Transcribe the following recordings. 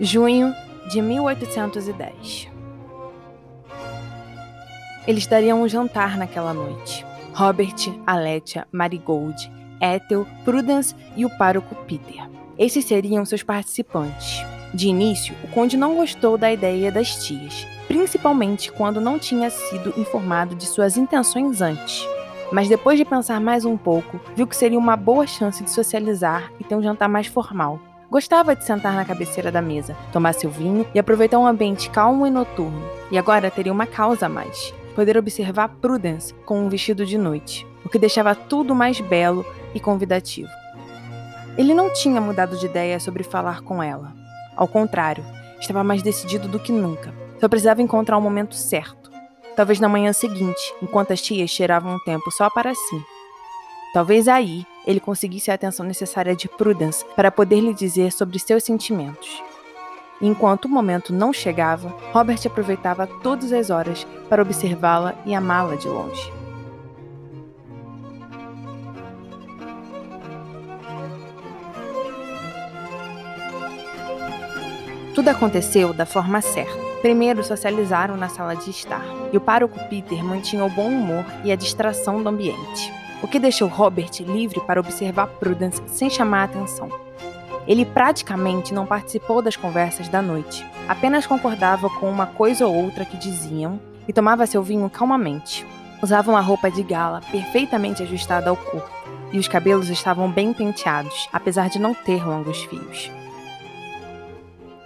Junho de 1810. Eles dariam um jantar naquela noite. Robert, Aletia, Marigold, Ethel, Prudence e o pároco Peter. Esses seriam seus participantes. De início, o conde não gostou da ideia das tias, principalmente quando não tinha sido informado de suas intenções antes. Mas depois de pensar mais um pouco, viu que seria uma boa chance de socializar e ter um jantar mais formal. Gostava de sentar na cabeceira da mesa, tomar seu vinho e aproveitar um ambiente calmo e noturno. E agora teria uma causa a mais: poder observar Prudence com um vestido de noite, o que deixava tudo mais belo e convidativo. Ele não tinha mudado de ideia sobre falar com ela. Ao contrário, estava mais decidido do que nunca. Só precisava encontrar o momento certo. Talvez na manhã seguinte, enquanto as tias tiravam um tempo só para si. Talvez aí ele conseguisse a atenção necessária de Prudence para poder lhe dizer sobre seus sentimentos. Enquanto o momento não chegava, Robert aproveitava todas as horas para observá-la e amá-la de longe. Tudo aconteceu da forma certa. Primeiro socializaram na sala de estar, e o pároco Peter mantinha o bom humor e a distração do ambiente, o que deixou Robert livre para observar Prudence sem chamar a atenção. Ele praticamente não participou das conversas da noite, apenas concordava com uma coisa ou outra que diziam e tomava seu vinho calmamente. Usava uma roupa de gala perfeitamente ajustada ao corpo, e os cabelos estavam bem penteados, apesar de não ter longos fios.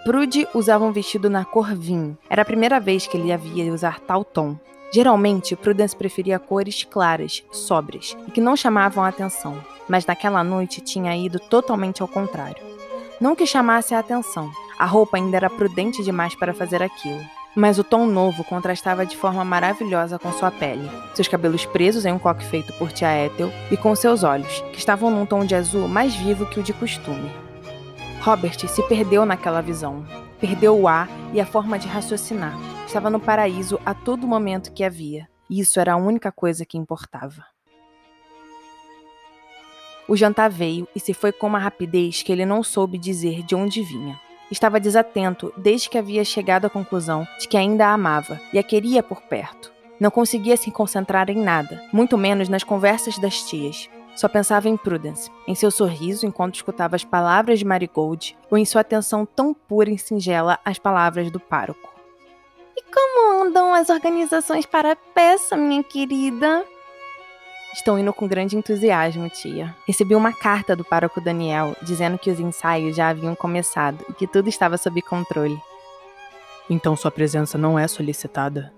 Prude usava um vestido na cor vinho. Era a primeira vez que ele havia usar tal tom. Geralmente, Prudence preferia cores claras, sóbrias e que não chamavam a atenção, mas naquela noite tinha ido totalmente ao contrário. Não que chamasse a atenção, a roupa ainda era prudente demais para fazer aquilo. Mas o tom novo contrastava de forma maravilhosa com sua pele, seus cabelos presos em um coque feito por tia Ethel e com seus olhos, que estavam num tom de azul mais vivo que o de costume. Robert se perdeu naquela visão. Perdeu o ar e a forma de raciocinar. Estava no paraíso a todo momento que havia. E isso era a única coisa que importava. O jantar veio e se foi com uma rapidez que ele não soube dizer de onde vinha. Estava desatento desde que havia chegado à conclusão de que ainda a amava e a queria por perto. Não conseguia se concentrar em nada, muito menos nas conversas das tias. Só pensava em Prudence, em seu sorriso enquanto escutava as palavras de Marigold, ou em sua atenção tão pura e singela às palavras do pároco. E como andam as organizações para a peça, minha querida? Estou indo com grande entusiasmo, tia. Recebi uma carta do pároco Daniel dizendo que os ensaios já haviam começado e que tudo estava sob controle. Então sua presença não é solicitada?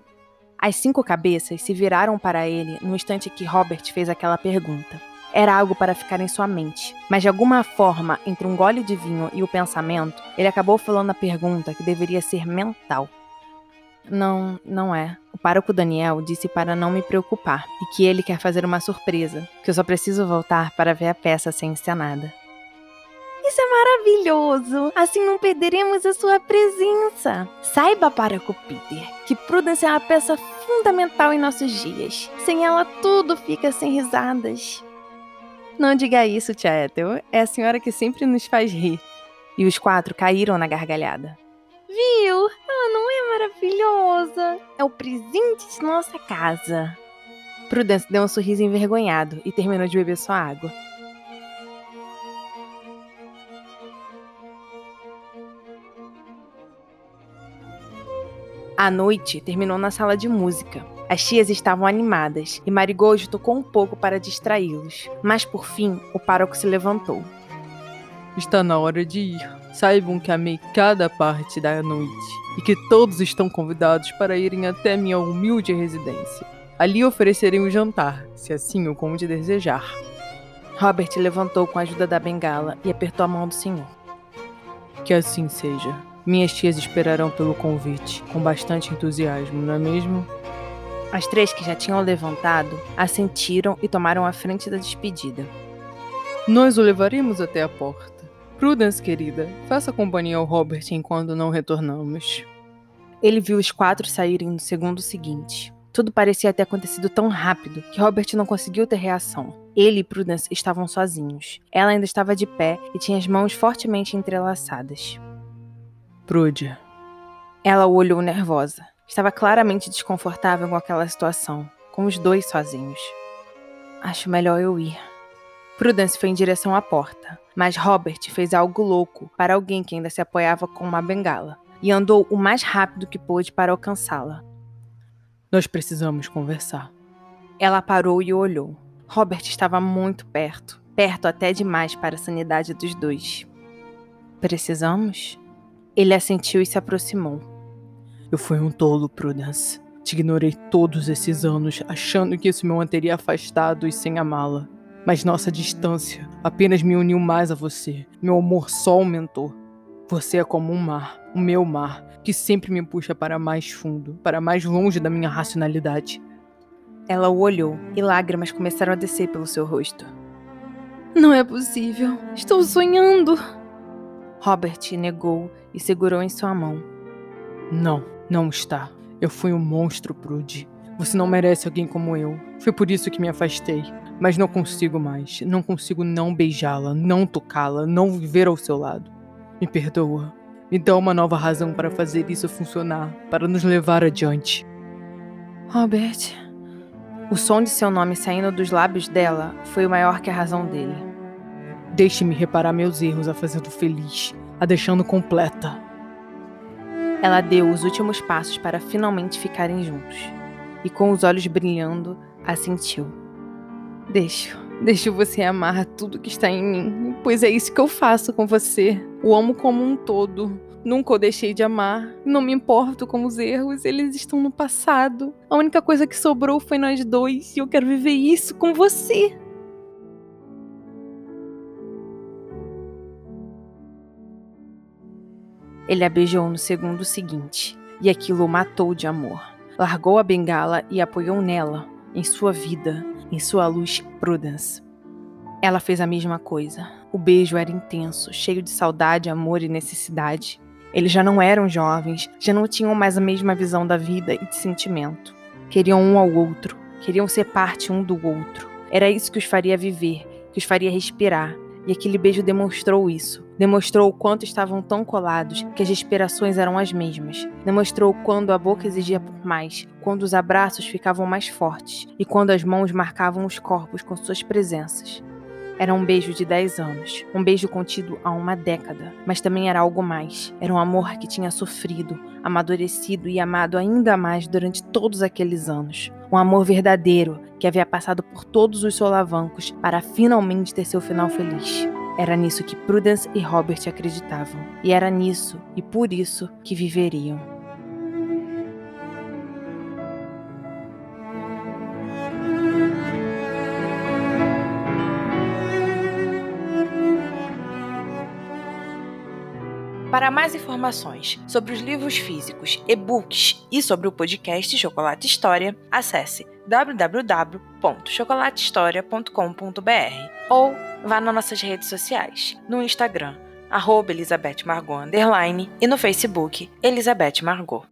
As cinco cabeças se viraram para ele no instante que Robert fez aquela pergunta. Era algo para ficar em sua mente, mas de alguma forma, entre um gole de vinho e o pensamento, ele acabou falando a pergunta que deveria ser mental. Não, não é. O pároco Daniel disse para não me preocupar e que ele quer fazer uma surpresa, que eu só preciso voltar para ver a peça ser encenada. Isso é maravilhoso! Assim não perderemos a sua presença. Saiba, pároco Peter, que Prudence é uma peça fundamental em nossos dias. Sem ela, tudo fica sem risadas. Não diga isso, tia Ethel. É a senhora que sempre nos faz rir. E os quatro caíram na gargalhada. Viu? É maravilhosa. É o presente de nossa casa. Prudence deu um sorriso envergonhado e terminou de beber sua água. A noite terminou na sala de música. As tias estavam animadas e Marigold tocou um pouco para distraí-los, mas por fim o pároco se levantou. Está na hora de ir. Saibam que amei cada parte da noite e que todos estão convidados para irem até minha humilde residência. Ali oferecerei um jantar, se assim o conde desejar. Robert levantou com a ajuda da bengala e apertou a mão do senhor. Que assim seja. Minhas tias esperarão pelo convite, com bastante entusiasmo, não é mesmo? As três que já tinham levantado assentiram e tomaram a frente da despedida. Nós o levaremos até a porta. Prudence, querida, faça companhia ao Robert enquanto não retornamos. Ele viu os quatro saírem no segundo seguinte. Tudo parecia ter acontecido tão rápido que Robert não conseguiu ter reação. Ele e Prudence estavam sozinhos. Ela ainda estava de pé e tinha as mãos fortemente entrelaçadas. Prude. Ela o olhou nervosa. Estava claramente desconfortável com aquela situação, com os dois sozinhos. Acho melhor eu ir. Prudence foi em direção à porta, mas Robert fez algo louco para alguém que ainda se apoiava com uma bengala e andou o mais rápido que pôde para alcançá-la. Nós precisamos conversar. Ela parou e olhou. Robert estava muito perto, perto até demais para a sanidade dos dois. Precisamos? Ele assentiu e se aproximou. Eu fui um tolo, Prudence. Te ignorei todos esses anos, achando que isso me manteria afastado e sem amá-la. Mas nossa distância apenas me uniu mais a você. Meu amor só aumentou. Você é como um mar, o meu mar, que sempre me puxa para mais fundo, para mais longe da minha racionalidade. Ela o olhou e lágrimas começaram a descer pelo seu rosto. Não é possível. Estou sonhando. Robert negou e segurou em sua mão. Não, não está. Eu fui um monstro, Prude. Você não merece alguém como eu. Foi por isso que me afastei. Mas não consigo mais. Não consigo não beijá-la, não tocá-la, não viver ao seu lado. Me perdoa. Me dá uma nova razão para fazer isso funcionar, para nos levar adiante. Robert. O som de seu nome saindo dos lábios dela foi maior que a razão dele. Deixe-me reparar meus erros a fazendo feliz, a deixando completa. Ela deu os últimos passos para finalmente ficarem juntos. E com os olhos brilhando, assentiu. Deixo, deixo você amar tudo que está em mim, pois é isso que eu faço com você. O amo como um todo. Nunca o deixei de amar. Não me importo com os erros, eles estão no passado. A única coisa que sobrou foi nós dois e eu quero viver isso com você. Ele a beijou no segundo seguinte, e aquilo o matou de amor. Largou a bengala e apoiou nela, em sua vida, em sua luz Prudence. Ela fez a mesma coisa. O beijo era intenso, cheio de saudade, amor e necessidade. Eles já não eram jovens, já não tinham mais a mesma visão da vida e de sentimento. Queriam um ao outro, queriam ser parte um do outro. Era isso que os faria viver, que os faria respirar, e aquele beijo demonstrou isso. Demonstrou o quanto estavam tão colados que as respirações eram as mesmas. Demonstrou quando a boca exigia por mais, quando os abraços ficavam mais fortes e quando as mãos marcavam os corpos com suas presenças. Era um beijo de 10 anos, um beijo contido há uma década, mas também era algo mais. Era um amor que tinha sofrido, amadurecido e amado ainda mais durante todos aqueles anos. Um amor verdadeiro que havia passado por todos os solavancos para finalmente ter seu final feliz. Era nisso que Prudence e Robert acreditavam, e era nisso e por isso que viveriam. Para mais informações sobre os livros físicos, e-books e sobre o podcast Chocolate História, acesse www.chocolatehistoria.com.br ou vá nas nossas redes sociais, no Instagram, arroba Elizabeth Margot, e no Facebook, Elizabeth Margot.